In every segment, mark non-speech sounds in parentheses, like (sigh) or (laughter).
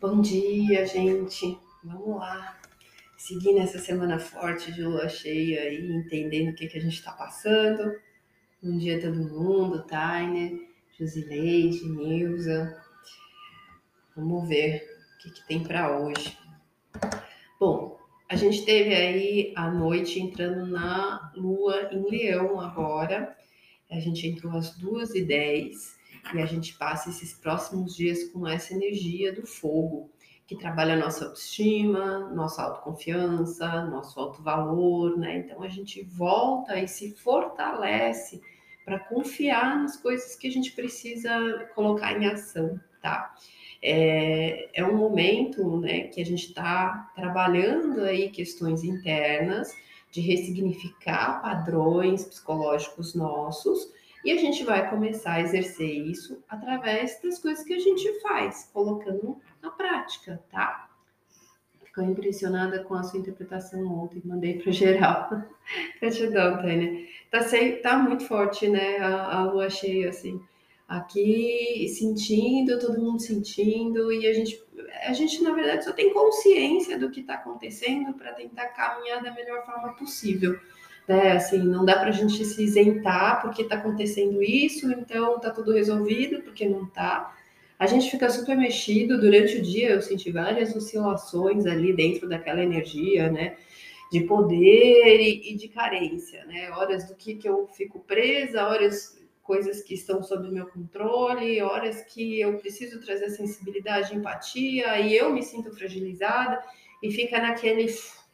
Bom dia, gente. Vamos lá. Seguindo essa semana forte de lua cheia aí, entendendo o que, que a gente está passando. Bom dia todo mundo, Tainer, Josileide, Nilza. Vamos ver o que, que tem para hoje. Bom, a gente teve aí a noite entrando na lua em leão agora. A gente entrou às duas e dez e a gente passa esses próximos dias com essa energia do fogo, que trabalha nossa autoestima, nossa autoconfiança, nosso alto valor, né? Então a gente volta e se fortalece para confiar nas coisas que a gente precisa colocar em ação, tá? É, é um momento né, que a gente está trabalhando aí questões internas, de ressignificar padrões psicológicos nossos, e a gente vai começar a exercer isso através das coisas que a gente faz, colocando na prática, tá? Ficou impressionada com a sua interpretação ontem, mandei para geral. (laughs) Gratidão, Tânia. Tá, tá muito forte, né? A, a lua cheia, assim. Aqui sentindo, todo mundo sentindo, e a gente, a gente, na verdade, só tem consciência do que está acontecendo para tentar caminhar da melhor forma possível né? Assim, não dá para a gente se isentar porque está acontecendo isso, então está tudo resolvido, porque não está. A gente fica super mexido durante o dia. Eu senti várias oscilações ali dentro daquela energia, né? De poder e, e de carência, né? Horas do que, que eu fico presa, horas coisas que estão sob meu controle, horas que eu preciso trazer sensibilidade, empatia, e eu me sinto fragilizada e fica naquele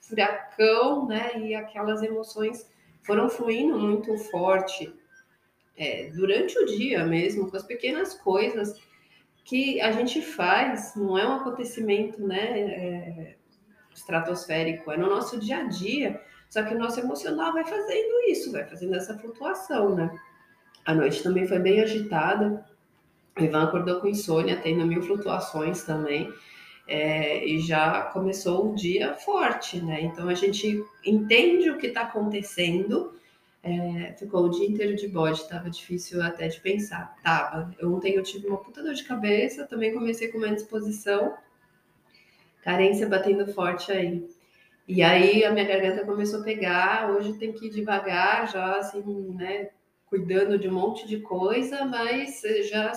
furacão, né? E aquelas emoções foram fluindo muito forte é, durante o dia mesmo, com as pequenas coisas que a gente faz, não é um acontecimento, né? É, estratosférico, é no nosso dia a dia. Só que o nosso emocional vai fazendo isso, vai fazendo essa flutuação, né? A noite também foi bem agitada. O Ivan acordou com insônia, tendo mil flutuações também é, e já começou o dia forte, né? Então a gente entende o que está acontecendo. É, ficou o dia inteiro de bode, estava difícil até de pensar. Tava. Ontem eu tive uma puta dor de cabeça, também comecei com uma disposição, carência batendo forte aí. E aí a minha garganta começou a pegar, hoje tem que ir devagar, já assim, né, cuidando de um monte de coisa, mas já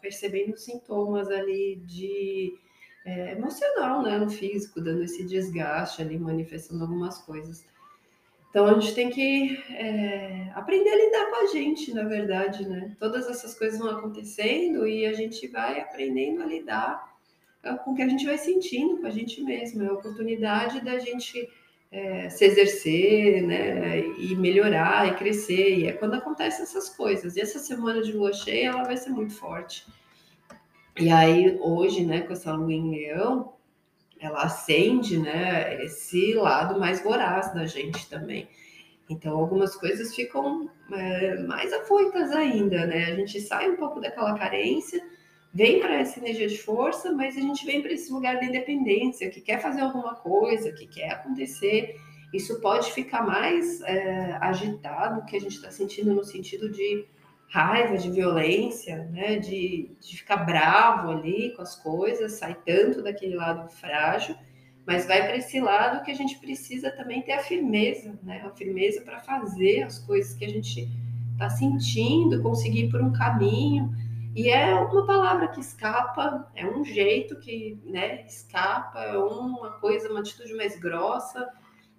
percebendo sintomas ali de é, emocional, né, no físico, dando esse desgaste ali, manifestando algumas coisas. Então a gente tem que é, aprender a lidar com a gente, na verdade, né? Todas essas coisas vão acontecendo e a gente vai aprendendo a lidar é, com o que a gente vai sentindo com a gente mesmo. É a oportunidade da gente é, se exercer, né? E melhorar e crescer. E é quando acontecem essas coisas. E essa semana de lua cheia, ela vai ser muito forte. E aí, hoje, né, com essa lua em leão, ela acende, né, esse lado mais voraz da gente também. Então, algumas coisas ficam é, mais afoitas ainda, né? A gente sai um pouco daquela carência, vem para essa energia de força, mas a gente vem para esse lugar da independência, que quer fazer alguma coisa, que quer acontecer. Isso pode ficar mais é, agitado, que a gente está sentindo no sentido de raiva, de violência, né? De, de ficar bravo ali com as coisas, sai tanto daquele lado frágil, mas vai para esse lado que a gente precisa também ter a firmeza, né? A firmeza para fazer as coisas que a gente está sentindo, conseguir ir por um caminho. E é uma palavra que escapa, é um jeito que né, escapa, é uma coisa, uma atitude mais grossa,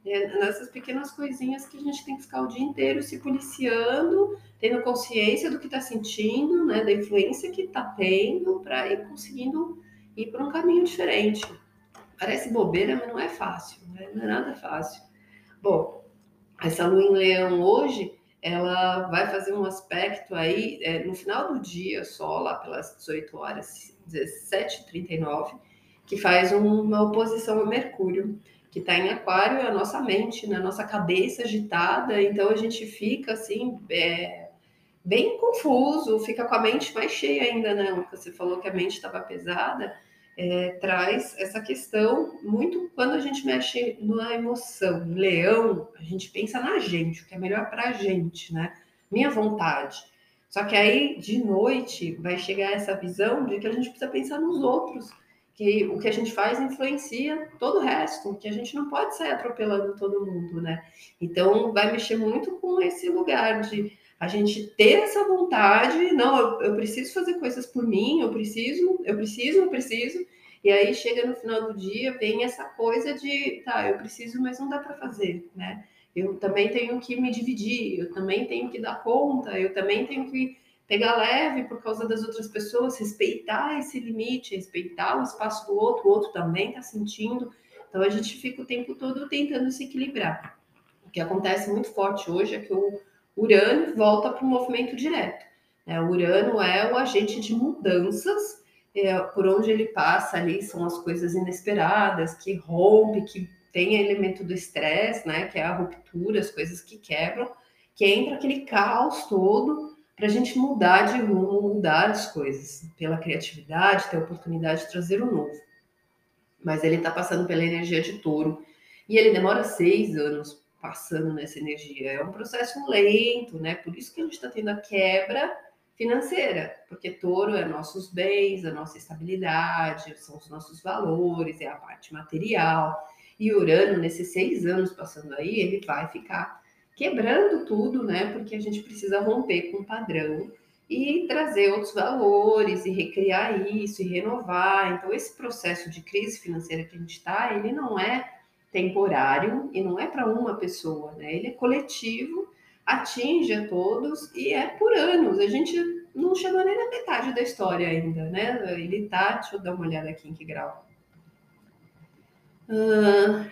é nessas pequenas coisinhas que a gente tem que ficar o dia inteiro se policiando, tendo consciência do que está sentindo, né, da influência que está tendo, para ir conseguindo ir para um caminho diferente. Parece bobeira, mas não é fácil, né? não é nada fácil. Bom, essa lua em leão hoje, ela vai fazer um aspecto aí, é, no final do dia, só lá pelas 18 horas, 17h39, que faz uma oposição a Mercúrio que está em aquário é a nossa mente, né? a nossa cabeça agitada, então a gente fica assim, é, bem confuso, fica com a mente mais cheia ainda, né? Você falou que a mente estava pesada, é, traz essa questão muito quando a gente mexe na emoção. Leão, a gente pensa na gente, o que é melhor para a gente, né? Minha vontade. Só que aí, de noite, vai chegar essa visão de que a gente precisa pensar nos outros que o que a gente faz influencia todo o resto, que a gente não pode sair atropelando todo mundo, né? Então vai mexer muito com esse lugar de a gente ter essa vontade, não, eu, eu preciso fazer coisas por mim, eu preciso, eu preciso, eu preciso, e aí chega no final do dia, vem essa coisa de, tá, eu preciso, mas não dá para fazer, né? Eu também tenho que me dividir, eu também tenho que dar conta, eu também tenho que pegar leve por causa das outras pessoas, respeitar esse limite, respeitar o espaço do outro, o outro também está sentindo. Então a gente fica o tempo todo tentando se equilibrar. O que acontece muito forte hoje é que o Urano volta para o movimento direto. Né? O Urano é o agente de mudanças, é, por onde ele passa ali são as coisas inesperadas, que rompe, que tem elemento do estresse, né? Que é a ruptura, as coisas que quebram, que entra aquele caos todo para a gente mudar de rumo, mudar as coisas, pela criatividade, ter a oportunidade de trazer o novo. Mas ele está passando pela energia de touro e ele demora seis anos passando nessa energia. É um processo lento, né? Por isso que a gente está tendo a quebra financeira, porque touro é nossos bens, a nossa estabilidade, são os nossos valores, é a parte material. E Urano, nesses seis anos passando aí, ele vai ficar quebrando tudo, né? Porque a gente precisa romper com o padrão e trazer outros valores e recriar isso e renovar. Então, esse processo de crise financeira que a gente está, ele não é temporário e não é para uma pessoa, né? Ele é coletivo, atinge a todos e é por anos. A gente não chegou nem na metade da história ainda, né? Ele tá, deixa eu dar uma olhada aqui em que grau. Ah,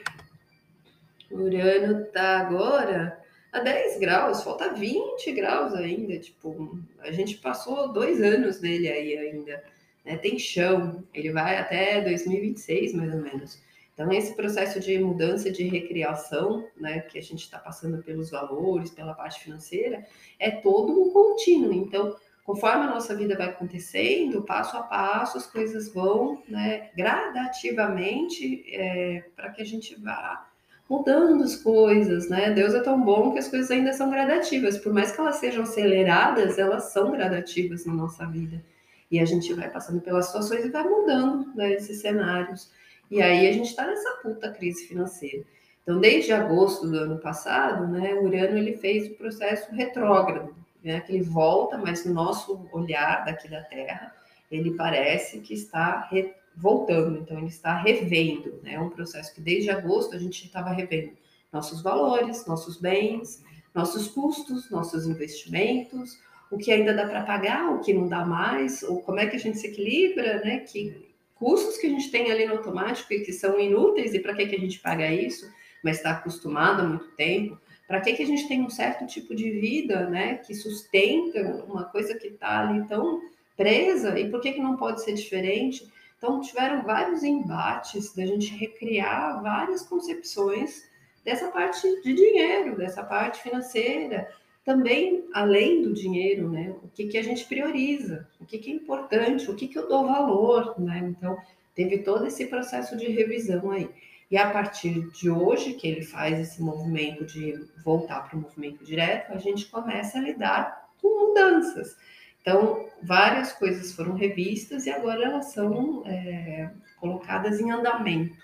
Urano tá agora a 10 graus, falta 20 graus ainda. Tipo, a gente passou dois anos nele aí ainda. Né? Tem chão, ele vai até 2026, mais ou menos. Então, esse processo de mudança, de recriação, né, que a gente está passando pelos valores, pela parte financeira, é todo um contínuo. Então, conforme a nossa vida vai acontecendo, passo a passo, as coisas vão né, gradativamente é, para que a gente vá mudando as coisas, né? Deus é tão bom que as coisas ainda são gradativas, por mais que elas sejam aceleradas, elas são gradativas na nossa vida. E a gente vai passando pelas situações e vai mudando né, esses cenários. E aí a gente está nessa puta crise financeira. Então, desde agosto do ano passado, né, Urano ele fez o processo retrógrado, né, que ele volta, mas no nosso olhar daqui da Terra, ele parece que está voltando, então ele está revendo, né? É um processo que desde agosto a gente estava revendo nossos valores, nossos bens, nossos custos, nossos investimentos, o que ainda dá para pagar, o que não dá mais, ou como é que a gente se equilibra, né? Que custos que a gente tem ali no automático e que são inúteis e para que que a gente paga isso, mas está acostumado há muito tempo. Para que que a gente tem um certo tipo de vida, né? Que sustenta uma coisa que está ali tão presa e por que que não pode ser diferente? Então, tiveram vários embates da gente recriar várias concepções dessa parte de dinheiro, dessa parte financeira. Também, além do dinheiro, né? O que, que a gente prioriza, o que, que é importante, o que, que eu dou valor, né? Então, teve todo esse processo de revisão aí. E a partir de hoje, que ele faz esse movimento de voltar para o movimento direto, a gente começa a lidar com mudanças. Então, várias coisas foram revistas e agora elas são é, colocadas em andamento.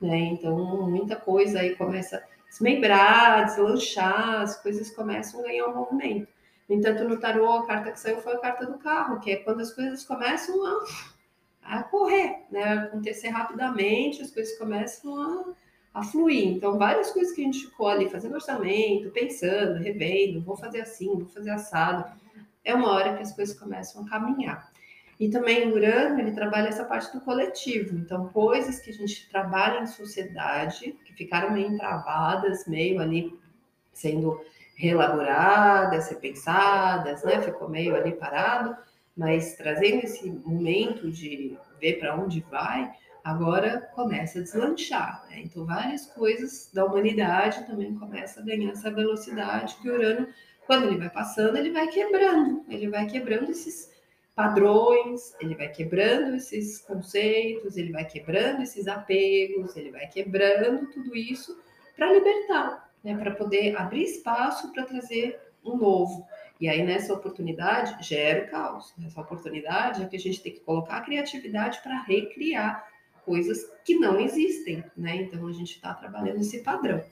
Né? Então, muita coisa aí começa a desmembrar, deslanchar, as coisas começam a ganhar um movimento. No entanto, no tarô, a carta que saiu foi a carta do carro, que é quando as coisas começam a, a correr, né? acontecer rapidamente, as coisas começam a, a fluir. Então, várias coisas que a gente ficou ali fazendo orçamento, pensando, revendo, vou fazer assim, vou fazer assado é uma hora que as coisas começam a caminhar. E também o Urano, ele trabalha essa parte do coletivo. Então, coisas que a gente trabalha em sociedade, que ficaram meio travadas, meio ali sendo reelaboradas, repensadas, né? Ficou meio ali parado, mas trazendo esse momento de ver para onde vai, agora começa a deslanchar. Né? Então, várias coisas da humanidade também começam a ganhar essa velocidade que o Urano quando ele vai passando, ele vai quebrando, ele vai quebrando esses padrões, ele vai quebrando esses conceitos, ele vai quebrando esses apegos, ele vai quebrando tudo isso para libertar, né, para poder abrir espaço para trazer um novo. E aí, nessa oportunidade, gera o caos. Nessa oportunidade é que a gente tem que colocar a criatividade para recriar coisas que não existem, né? Então a gente está trabalhando esse padrão.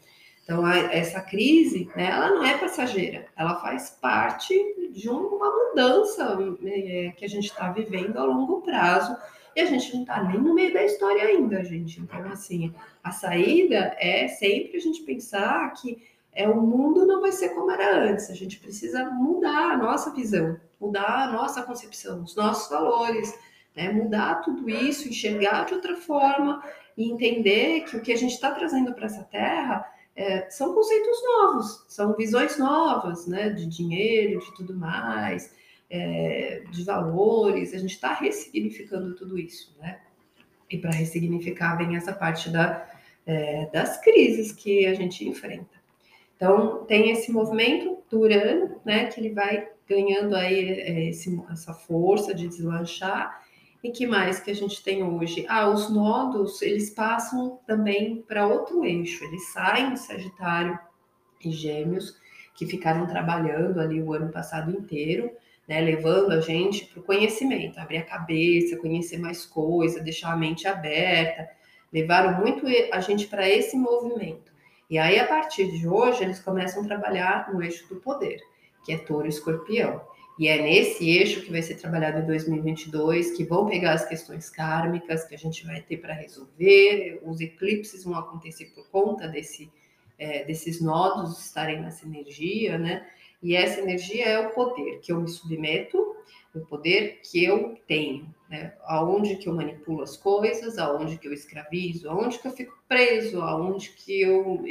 Então a, essa crise, né, ela não é passageira, ela faz parte de uma mudança é, que a gente está vivendo a longo prazo e a gente não está nem no meio da história ainda, gente. Então assim, a saída é sempre a gente pensar que é o mundo não vai ser como era antes. A gente precisa mudar a nossa visão, mudar a nossa concepção, os nossos valores, né? mudar tudo isso, enxergar de outra forma e entender que o que a gente está trazendo para essa terra é, são conceitos novos, são visões novas, né? De dinheiro, de tudo mais, é, de valores. A gente está ressignificando tudo isso, né? E para ressignificar vem essa parte da, é, das crises que a gente enfrenta. Então, tem esse movimento do Urano, né, que ele vai ganhando aí é, esse, essa força de deslanchar. E que mais que a gente tem hoje? Ah, os nodos, eles passam também para outro eixo. Eles saem do Sagitário e Gêmeos, que ficaram trabalhando ali o ano passado inteiro, né, levando a gente para o conhecimento, abrir a cabeça, conhecer mais coisas, deixar a mente aberta. Levaram muito a gente para esse movimento. E aí, a partir de hoje, eles começam a trabalhar no eixo do poder, que é touro e escorpião. E é nesse eixo que vai ser trabalhado em 2022, que vão pegar as questões kármicas que a gente vai ter para resolver. Os eclipses vão acontecer por conta desse, é, desses nodos estarem nessa energia, né? E essa energia é o poder que eu me submeto, o poder que eu tenho, né? Aonde que eu manipulo as coisas, aonde que eu escravizo, aonde que eu fico preso, aonde que eu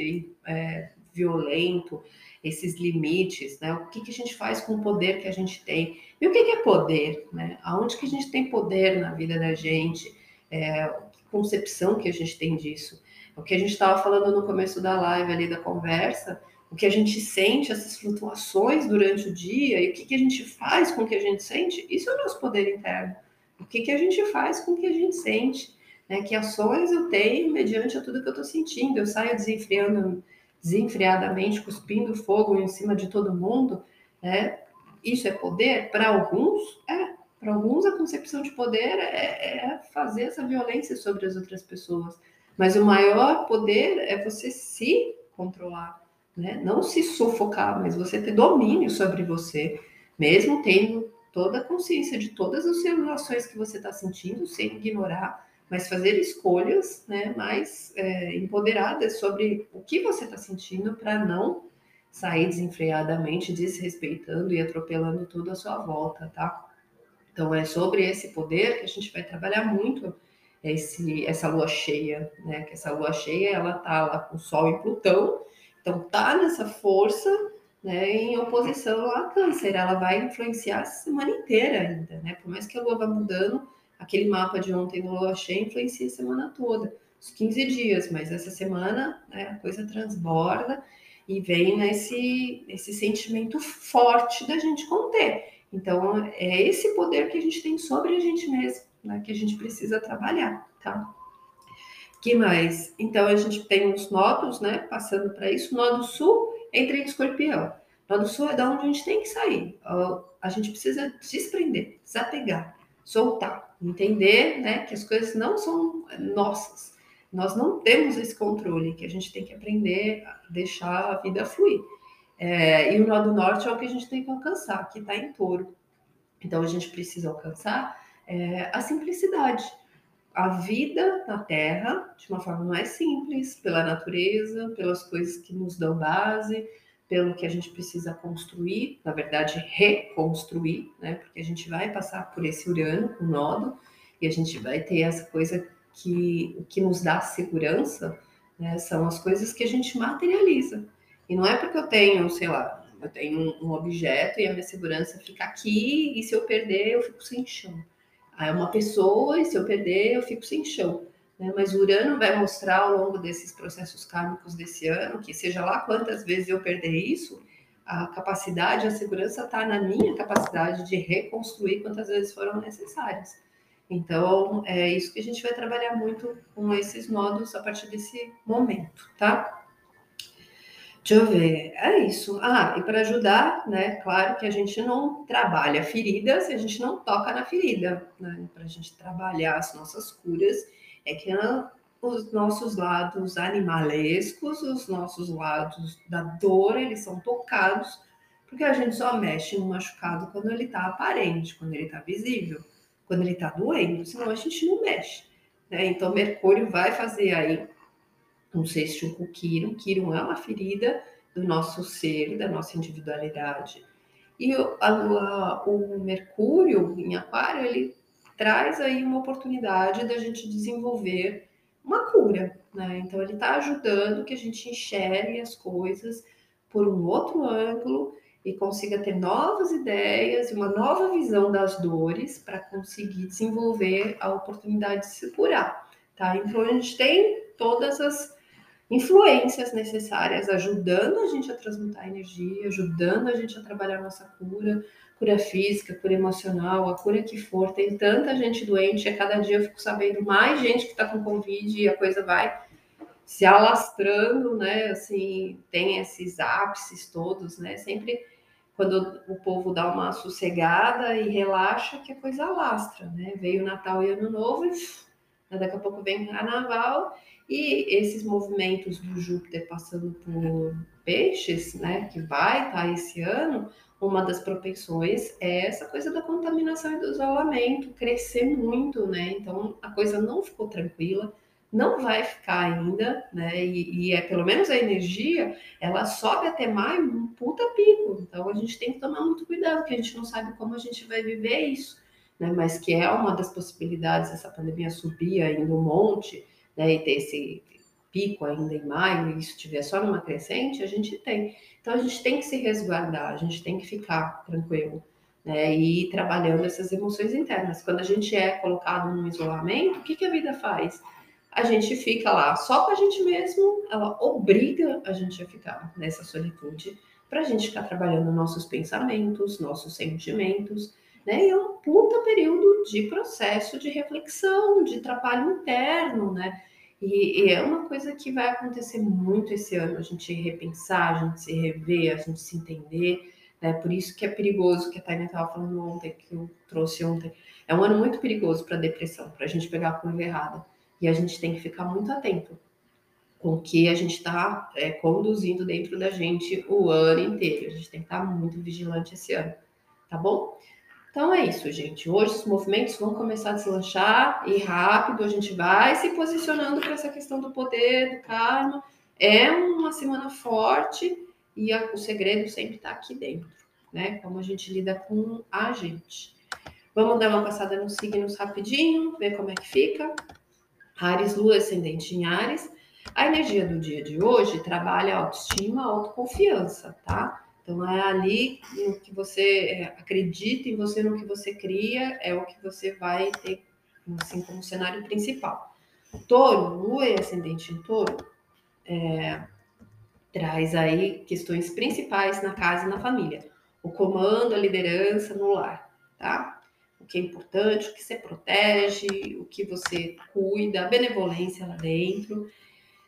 é, violento esses limites, né? O que, que a gente faz com o poder que a gente tem? E o que, que é poder, né? Aonde que a gente tem poder na vida da gente? É, que concepção que a gente tem disso? O que a gente estava falando no começo da live ali da conversa, o que a gente sente, essas flutuações durante o dia e o que, que a gente faz com o que a gente sente, isso é o nosso poder interno. O que, que a gente faz com o que a gente sente? Né? Que ações eu tenho mediante a tudo que eu estou sentindo? Eu saio desenfreando, desenfreadamente, cuspindo fogo em cima de todo mundo? Né? Isso é poder? Para alguns, é. Para alguns, a concepção de poder é, é fazer essa violência sobre as outras pessoas. Mas o maior poder é você se controlar, né? Não se sufocar, mas você ter domínio sobre você, mesmo tendo toda a consciência de todas as simulações que você está sentindo, sem ignorar, mas fazer escolhas né, mais é, empoderadas sobre o que você está sentindo para não sair desenfreadamente, desrespeitando e atropelando tudo à sua volta, tá? Então é sobre esse poder que a gente vai trabalhar muito esse, essa lua cheia, né? Que essa lua cheia ela tá lá com Sol e Plutão, então tá nessa força né, em oposição a câncer. Ela vai influenciar a semana inteira ainda, né? Por mais que a lua vá mudando, aquele mapa de ontem no lua cheia influencia a semana toda, os 15 dias, mas essa semana né, a coisa transborda e vem nesse, esse sentimento forte da gente conter. Então, é esse poder que a gente tem sobre a gente mesmo, né, que a gente precisa trabalhar, tá? que mais? Então, a gente tem os nodos, né, passando para isso. Nodo sul entra em escorpião. Nodo sul é da onde a gente tem que sair. A gente precisa desprender, desapegar, soltar, entender, né, que as coisas não são nossas. Nós não temos esse controle, que a gente tem que aprender a deixar a vida fluir. É, e o nó do norte é o que a gente tem que alcançar, que está em touro. Então, a gente precisa alcançar é, a simplicidade a vida na Terra de uma forma mais simples, pela natureza, pelas coisas que nos dão base, pelo que a gente precisa construir, na verdade, reconstruir, né? Porque a gente vai passar por esse Urano, o nodo, e a gente vai ter essa coisa que que nos dá segurança, né? São as coisas que a gente materializa. E não é porque eu tenho, sei lá, eu tenho um objeto e a minha segurança fica aqui, e se eu perder, eu fico sem chão é uma pessoa e se eu perder, eu fico sem chão. Né? Mas Urano vai mostrar ao longo desses processos kármicos desse ano que, seja lá quantas vezes eu perder isso, a capacidade, a segurança está na minha capacidade de reconstruir quantas vezes foram necessárias. Então, é isso que a gente vai trabalhar muito com esses nodos a partir desse momento, tá? Deixa eu ver, é isso. Ah, e para ajudar, né? Claro que a gente não trabalha a ferida se a gente não toca na ferida, né? Para a gente trabalhar as nossas curas É que os nossos lados animalescos, os nossos lados da dor, eles são tocados, porque a gente só mexe no machucado quando ele está aparente, quando ele está visível, quando ele está doendo, senão a gente não mexe. Né? Então, Mercúrio vai fazer aí um sexto com Quiron. Quiron é uma ferida do nosso ser, da nossa individualidade. E o Mercúrio em Aquário, ele traz aí uma oportunidade da gente desenvolver uma cura, né? Então ele está ajudando que a gente enxergue as coisas por um outro ângulo e consiga ter novas ideias e uma nova visão das dores para conseguir desenvolver a oportunidade de se curar, tá? Então a gente tem todas as influências necessárias ajudando a gente a transmutar energia, ajudando a gente a trabalhar nossa cura, cura física, cura emocional, a cura que for. Tem tanta gente doente, a cada dia eu fico sabendo mais gente que está com Covid e a coisa vai se alastrando, né? Assim, tem esses ápices todos, né? Sempre quando o povo dá uma sossegada e relaxa, que a coisa alastra, né? Veio Natal e Ano Novo, e daqui a pouco vem Carnaval, e esses movimentos do Júpiter passando por peixes, né? Que vai estar tá esse ano, uma das propensões é essa coisa da contaminação e do isolamento crescer muito, né? Então a coisa não ficou tranquila, não vai ficar ainda, né? E, e, é pelo menos a energia, ela sobe até maio um puta pico. Então a gente tem que tomar muito cuidado, porque a gente não sabe como a gente vai viver isso, né? Mas que é uma das possibilidades essa pandemia subir ainda um monte, né? E ter esse pico ainda em maio, e isso estiver só numa crescente, a gente tem. Então a gente tem que se resguardar, a gente tem que ficar tranquilo, né? E ir trabalhando essas emoções internas. Quando a gente é colocado num isolamento, o que, que a vida faz? A gente fica lá só com a gente mesmo, ela obriga a gente a ficar nessa solitude para a gente ficar trabalhando nossos pensamentos, nossos sentimentos, né? E é um puta período de processo de reflexão, de trabalho interno, né? E, e, é uma coisa que vai acontecer muito esse ano, a gente repensar, a gente se rever, a gente se entender, né? Por isso que é perigoso, que a Tânia estava falando ontem, que eu trouxe ontem. É um ano muito perigoso para depressão, para a gente pegar a curva errada. E a gente tem que ficar muito atento com o que a gente está é, conduzindo dentro da gente o ano inteiro. A gente tem que estar muito vigilante esse ano, tá bom? Então é isso, gente. Hoje os movimentos vão começar a deslanchar e rápido a gente vai se posicionando para essa questão do poder, do karma. É uma semana forte e a, o segredo sempre está aqui dentro, né? Como a gente lida com a gente. Vamos dar uma passada nos signos rapidinho, ver como é que fica. Ares, Lua ascendente em Ares. A energia do dia de hoje trabalha autoestima, autoconfiança, tá? Então é ali no que você é, acredita em você, no que você cria, é o que você vai ter assim como cenário principal. Touro, Lua e ascendente em Touro, é, traz aí questões principais na casa e na família. O comando, a liderança no lar, tá? O que é importante, o que você protege, o que você cuida, a benevolência lá dentro.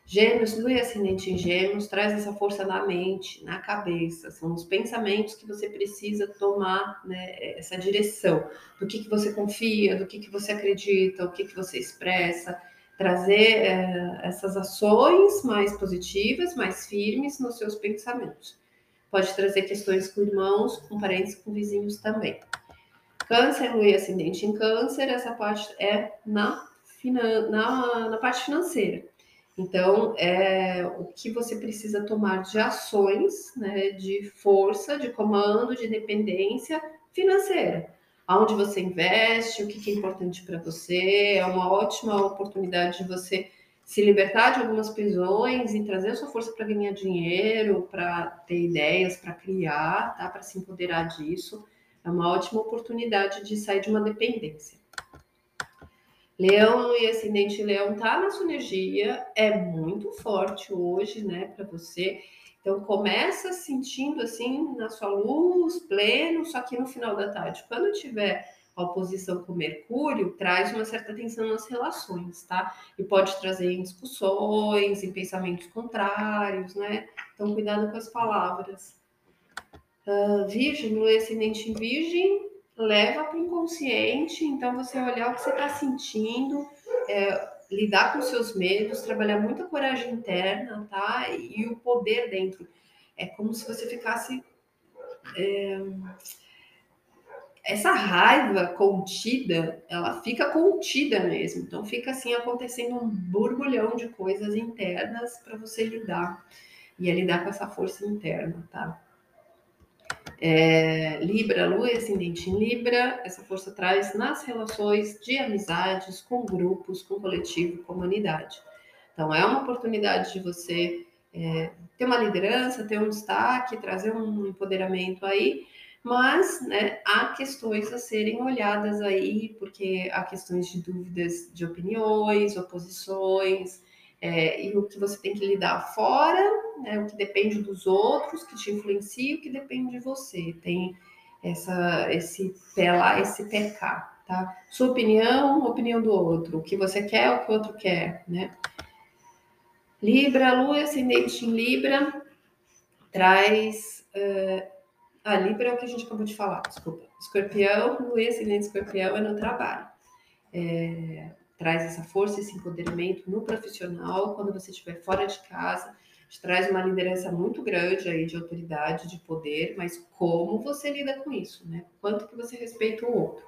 Gêmeos, lua e ascendente em gêmeos, traz essa força na mente, na cabeça. São os pensamentos que você precisa tomar né, essa direção. Do que, que você confia, do que, que você acredita, o que, que você expressa. Trazer é, essas ações mais positivas, mais firmes nos seus pensamentos. Pode trazer questões com irmãos, com parentes, com vizinhos também. Câncer, lua e ascendente em câncer, essa parte é na, na, na parte financeira. Então, é o que você precisa tomar de ações, né, de força, de comando, de dependência financeira. Aonde você investe, o que é importante para você, é uma ótima oportunidade de você se libertar de algumas prisões e trazer a sua força para ganhar dinheiro, para ter ideias, para criar, tá? para se empoderar disso. É uma ótima oportunidade de sair de uma dependência. Leão e ascendente leão tá na sua energia, é muito forte hoje, né, para você. Então começa sentindo assim na sua luz, pleno, só que no final da tarde, quando tiver a oposição com Mercúrio, traz uma certa tensão nas relações, tá? E pode trazer em discussões, em pensamentos contrários, né? Então cuidado com as palavras. Uh, virgem, no ascendente em virgem, leva para o inconsciente, então você olhar o que você está sentindo, é, lidar com seus medos, trabalhar muita coragem interna, tá? E o poder dentro. É como se você ficasse. É... Essa raiva contida, ela fica contida mesmo. Então fica assim acontecendo um borbulhão de coisas internas para você lidar. E é lidar com essa força interna, tá? É, Libra, Lua e ascendente em Libra, essa força traz nas relações de amizades, com grupos, com coletivo, comunidade. Então, é uma oportunidade de você é, ter uma liderança, ter um destaque, trazer um empoderamento aí, mas né, há questões a serem olhadas aí, porque há questões de dúvidas de opiniões, oposições, é, e o que você tem que lidar fora, né, o que depende dos outros, que te influencia, o que depende de você. Tem essa, esse pé lá, esse pé cá, tá? Sua opinião, opinião do outro. O que você quer, o que o outro quer, né? Libra, Lua ascendente em Libra, traz... Uh, a Libra é o que a gente acabou de falar, desculpa. Escorpião, Lua ascendente escorpião é no trabalho. É, traz essa força, esse empoderamento no profissional, quando você estiver fora de casa, te traz uma liderança muito grande aí de autoridade, de poder, mas como você lida com isso, né? Quanto que você respeita o outro.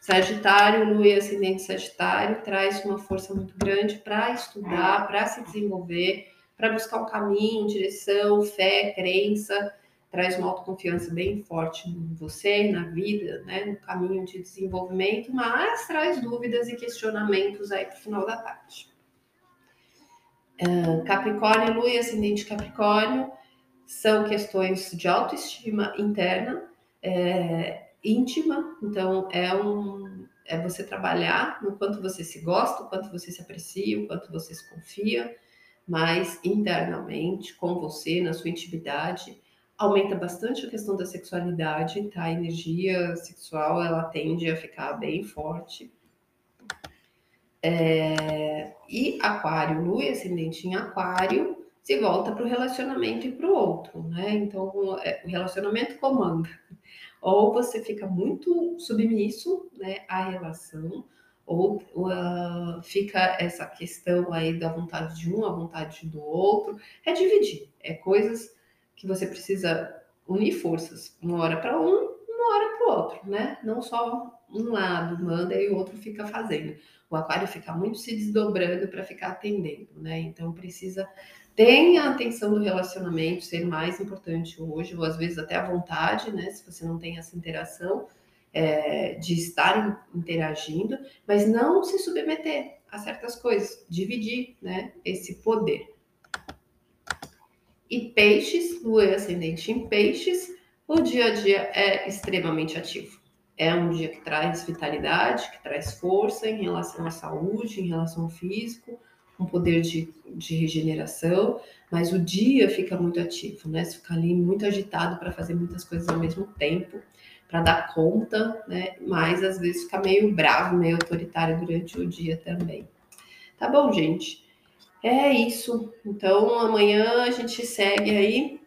Sagitário, Lua e Ascendente Sagitário traz uma força muito grande para estudar, para se desenvolver, para buscar um caminho, direção, fé, crença, traz uma autoconfiança bem forte em você, na vida, né, no caminho de desenvolvimento, mas traz dúvidas e questionamentos aí para o final da tarde. Uh, Capricórnio, Lua e Ascendente Capricórnio são questões de autoestima interna, é, íntima, então é um é você trabalhar no quanto você se gosta, o quanto você se aprecia, o quanto você se confia, mas internamente, com você, na sua intimidade, aumenta bastante a questão da sexualidade, tá? A energia sexual ela tende a ficar bem forte. É... E Aquário, Lua ascendente em Aquário, se volta para o relacionamento e para o outro, né? Então, é, o relacionamento comanda. Ou você fica muito submisso né, à relação, ou uh, fica essa questão aí da vontade de um, a vontade do outro. É dividir, é coisas que você precisa unir forças, uma hora para um, uma hora para o outro, né? Não só um lado manda e o outro fica fazendo. O aquário fica muito se desdobrando para ficar atendendo, né? Então precisa ter a atenção do relacionamento ser mais importante hoje, ou às vezes até a vontade, né? Se você não tem essa interação é, de estar interagindo, mas não se submeter a certas coisas, dividir, né? Esse poder. E peixes, lua e ascendente em peixes, o dia a dia é extremamente ativo. É um dia que traz vitalidade, que traz força em relação à saúde, em relação ao físico, um poder de, de regeneração, mas o dia fica muito ativo, né? Você fica ali muito agitado para fazer muitas coisas ao mesmo tempo, para dar conta, né? Mas às vezes fica meio bravo, meio autoritário durante o dia também. Tá bom, gente? É isso. Então amanhã a gente segue aí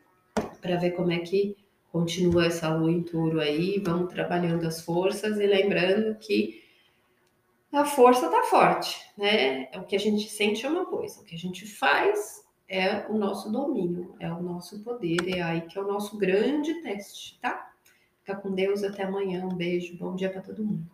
para ver como é que continua essa lua em touro aí. Vamos trabalhando as forças e lembrando que a força tá forte, né? O que a gente sente é uma coisa, o que a gente faz é o nosso domínio, é o nosso poder, é aí que é o nosso grande teste, tá? Fica com Deus até amanhã. Um beijo, bom dia para todo mundo.